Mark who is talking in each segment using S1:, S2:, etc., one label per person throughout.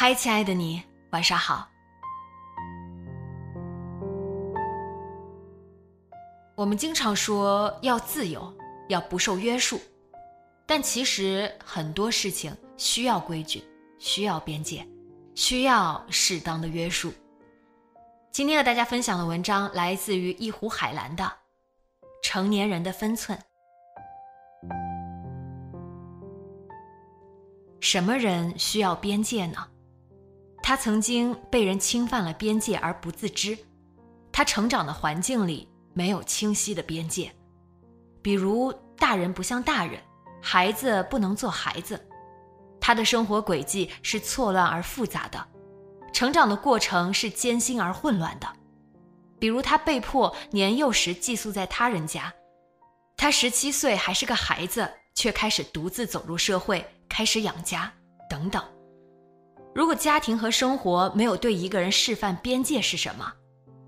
S1: 嗨，亲爱的你，晚上好。我们经常说要自由，要不受约束，但其实很多事情需要规矩，需要边界，需要适当的约束。今天和大家分享的文章来自于一湖海蓝的《成年人的分寸》。什么人需要边界呢？他曾经被人侵犯了边界而不自知，他成长的环境里没有清晰的边界，比如大人不像大人，孩子不能做孩子，他的生活轨迹是错乱而复杂的，成长的过程是艰辛而混乱的，比如他被迫年幼时寄宿在他人家，他十七岁还是个孩子，却开始独自走入社会，开始养家，等等。如果家庭和生活没有对一个人示范边界是什么，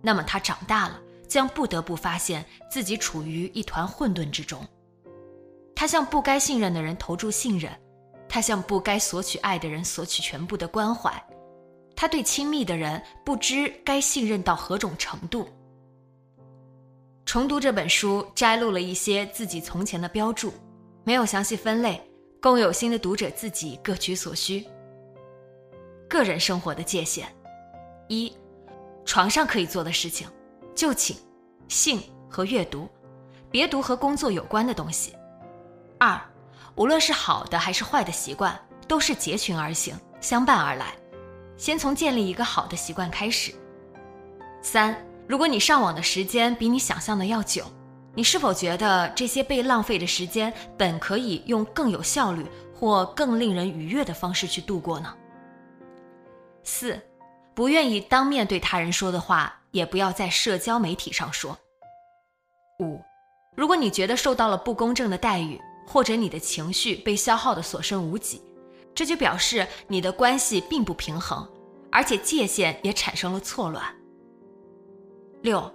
S1: 那么他长大了将不得不发现自己处于一团混沌之中。他向不该信任的人投注信任，他向不该索取爱的人索取全部的关怀，他对亲密的人不知该信任到何种程度。重读这本书，摘录了一些自己从前的标注，没有详细分类，供有心的读者自己各取所需。个人生活的界限：一、床上可以做的事情，就寝、性和阅读，别读和工作有关的东西。二、无论是好的还是坏的习惯，都是结群而行，相伴而来。先从建立一个好的习惯开始。三、如果你上网的时间比你想象的要久，你是否觉得这些被浪费的时间本可以用更有效率或更令人愉悦的方式去度过呢？四，不愿意当面对他人说的话，也不要在社交媒体上说。五，如果你觉得受到了不公正的待遇，或者你的情绪被消耗的所剩无几，这就表示你的关系并不平衡，而且界限也产生了错乱。六，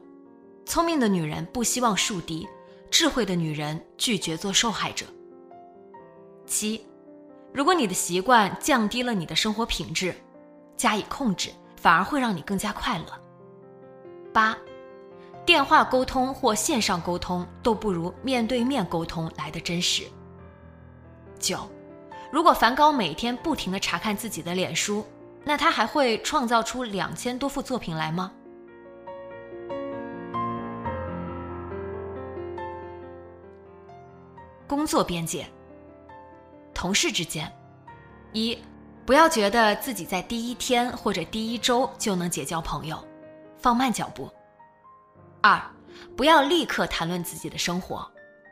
S1: 聪明的女人不希望树敌，智慧的女人拒绝做受害者。七，如果你的习惯降低了你的生活品质。加以控制，反而会让你更加快乐。八，电话沟通或线上沟通都不如面对面沟通来的真实。九，如果梵高每天不停的查看自己的脸书，那他还会创造出两千多幅作品来吗？工作边界，同事之间，一。不要觉得自己在第一天或者第一周就能结交朋友，放慢脚步。二，不要立刻谈论自己的生活，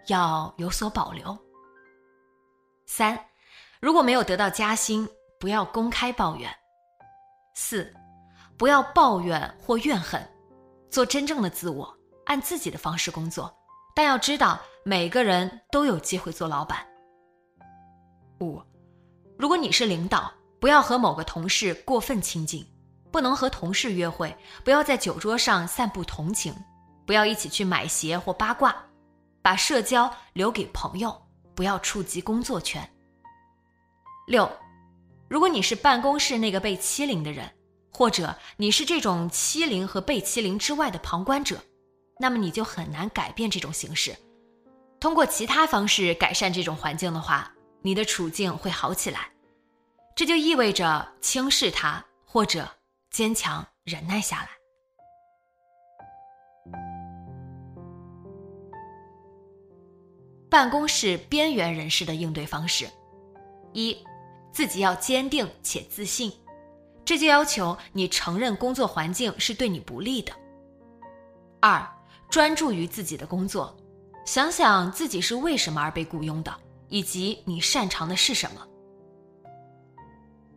S1: 要有所保留。三，如果没有得到加薪，不要公开抱怨。四，不要抱怨或怨恨，做真正的自我，按自己的方式工作，但要知道每个人都有机会做老板。五，如果你是领导。不要和某个同事过分亲近，不能和同事约会，不要在酒桌上散布同情，不要一起去买鞋或八卦，把社交留给朋友，不要触及工作圈。六，如果你是办公室那个被欺凌的人，或者你是这种欺凌和被欺凌之外的旁观者，那么你就很难改变这种形式。通过其他方式改善这种环境的话，你的处境会好起来。这就意味着轻视他，或者坚强忍耐下来。办公室边缘人士的应对方式：一，自己要坚定且自信，这就要求你承认工作环境是对你不利的。二，专注于自己的工作，想想自己是为什么而被雇佣的，以及你擅长的是什么。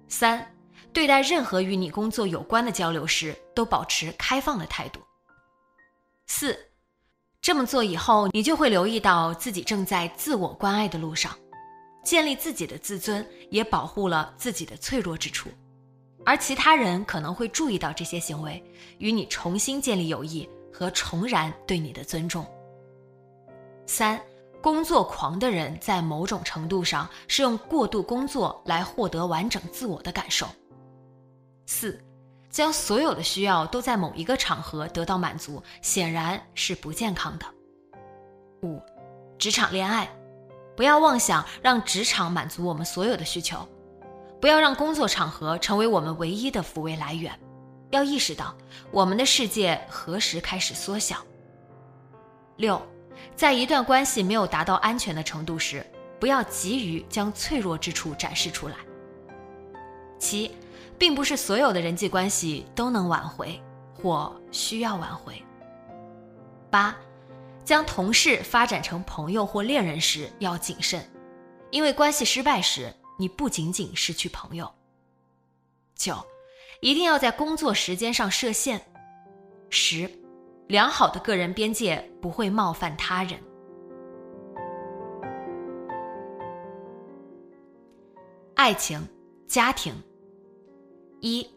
S1: 三，对待任何与你工作有关的交流时，都保持开放的态度。四，这么做以后，你就会留意到自己正在自我关爱的路上，建立自己的自尊，也保护了自己的脆弱之处，而其他人可能会注意到这些行为，与你重新建立友谊和重燃对你的尊重。三。工作狂的人在某种程度上是用过度工作来获得完整自我的感受。四，将所有的需要都在某一个场合得到满足，显然是不健康的。五，职场恋爱，不要妄想让职场满足我们所有的需求，不要让工作场合成为我们唯一的抚慰来源，要意识到我们的世界何时开始缩小。六。在一段关系没有达到安全的程度时，不要急于将脆弱之处展示出来。七，并不是所有的人际关系都能挽回或需要挽回。八，将同事发展成朋友或恋人时要谨慎，因为关系失败时，你不仅仅失去朋友。九，一定要在工作时间上设限。十。良好的个人边界不会冒犯他人。爱情、家庭。一，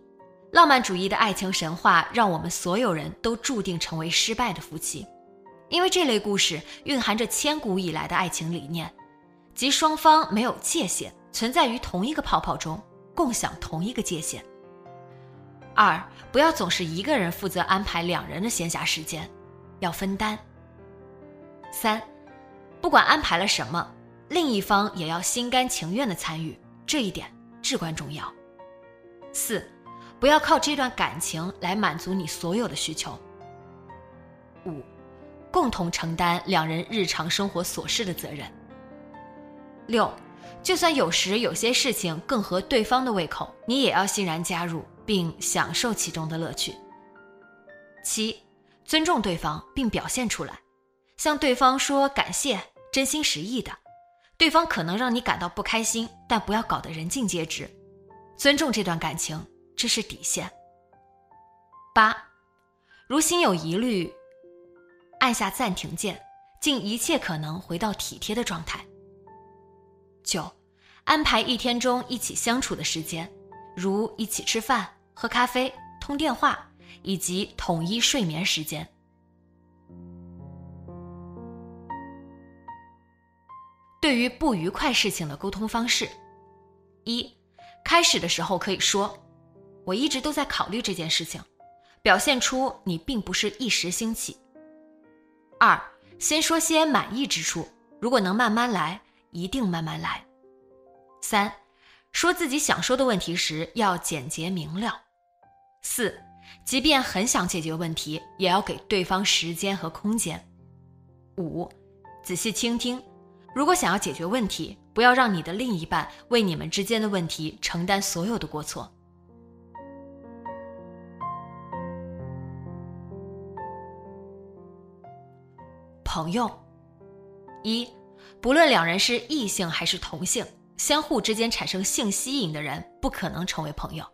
S1: 浪漫主义的爱情神话让我们所有人都注定成为失败的夫妻，因为这类故事蕴含着千古以来的爱情理念，即双方没有界限，存在于同一个泡泡中，共享同一个界限。二，不要总是一个人负责安排两人的闲暇时间，要分担。三，不管安排了什么，另一方也要心甘情愿的参与，这一点至关重要。四，不要靠这段感情来满足你所有的需求。五，共同承担两人日常生活琐事的责任。六，就算有时有些事情更合对方的胃口，你也要欣然加入。并享受其中的乐趣。七，尊重对方并表现出来，向对方说感谢，真心实意的。对方可能让你感到不开心，但不要搞得人尽皆知。尊重这段感情，这是底线。八，如心有疑虑，按下暂停键，尽一切可能回到体贴的状态。九，安排一天中一起相处的时间，如一起吃饭。喝咖啡、通电话以及统一睡眠时间。对于不愉快事情的沟通方式：一、开始的时候可以说“我一直都在考虑这件事情”，表现出你并不是一时兴起。二、先说些满意之处，如果能慢慢来，一定慢慢来。三、说自己想说的问题时要简洁明了。四，即便很想解决问题，也要给对方时间和空间。五，仔细倾听。如果想要解决问题，不要让你的另一半为你们之间的问题承担所有的过错。朋友，一，不论两人是异性还是同性，相互之间产生性吸引的人不可能成为朋友。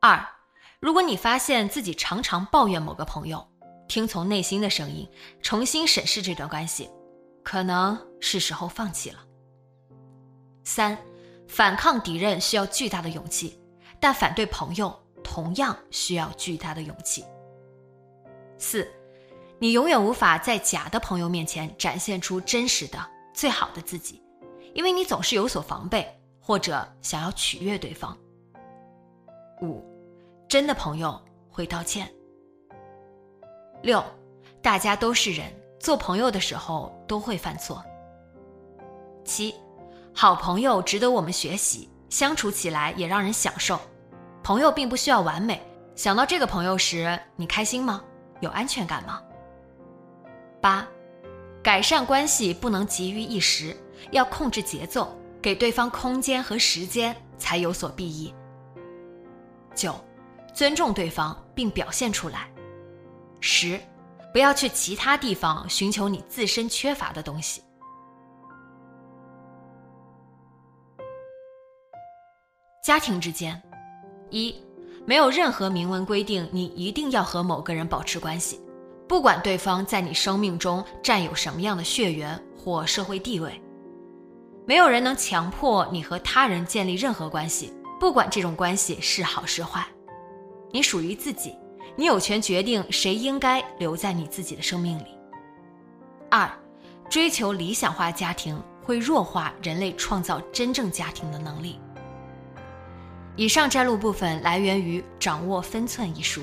S1: 二。如果你发现自己常常抱怨某个朋友，听从内心的声音，重新审视这段关系，可能是时候放弃了。三，反抗敌人需要巨大的勇气，但反对朋友同样需要巨大的勇气。四，你永远无法在假的朋友面前展现出真实的、最好的自己，因为你总是有所防备，或者想要取悦对方。五。真的朋友会道歉。六，大家都是人，做朋友的时候都会犯错。七，好朋友值得我们学习，相处起来也让人享受。朋友并不需要完美，想到这个朋友时，你开心吗？有安全感吗？八，改善关系不能急于一时，要控制节奏，给对方空间和时间，才有所裨益。九，尊重对方并表现出来。十，不要去其他地方寻求你自身缺乏的东西。家庭之间，一，没有任何明文规定你一定要和某个人保持关系，不管对方在你生命中占有什么样的血缘或社会地位。没有人能强迫你和他人建立任何关系，不管这种关系是好是坏。你属于自己，你有权决定谁应该留在你自己的生命里。二，追求理想化家庭会弱化人类创造真正家庭的能力。以上摘录部分来源于《掌握分寸》一书。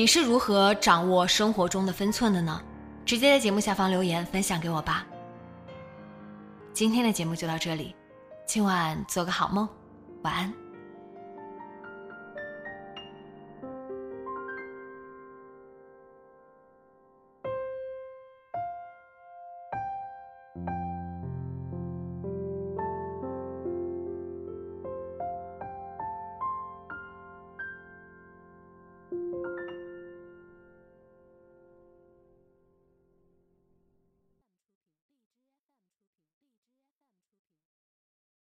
S1: 你是如何掌握生活中的分寸的呢？直接在节目下方留言分享给我吧。今天的节目就到这里，今晚做个好梦，晚安。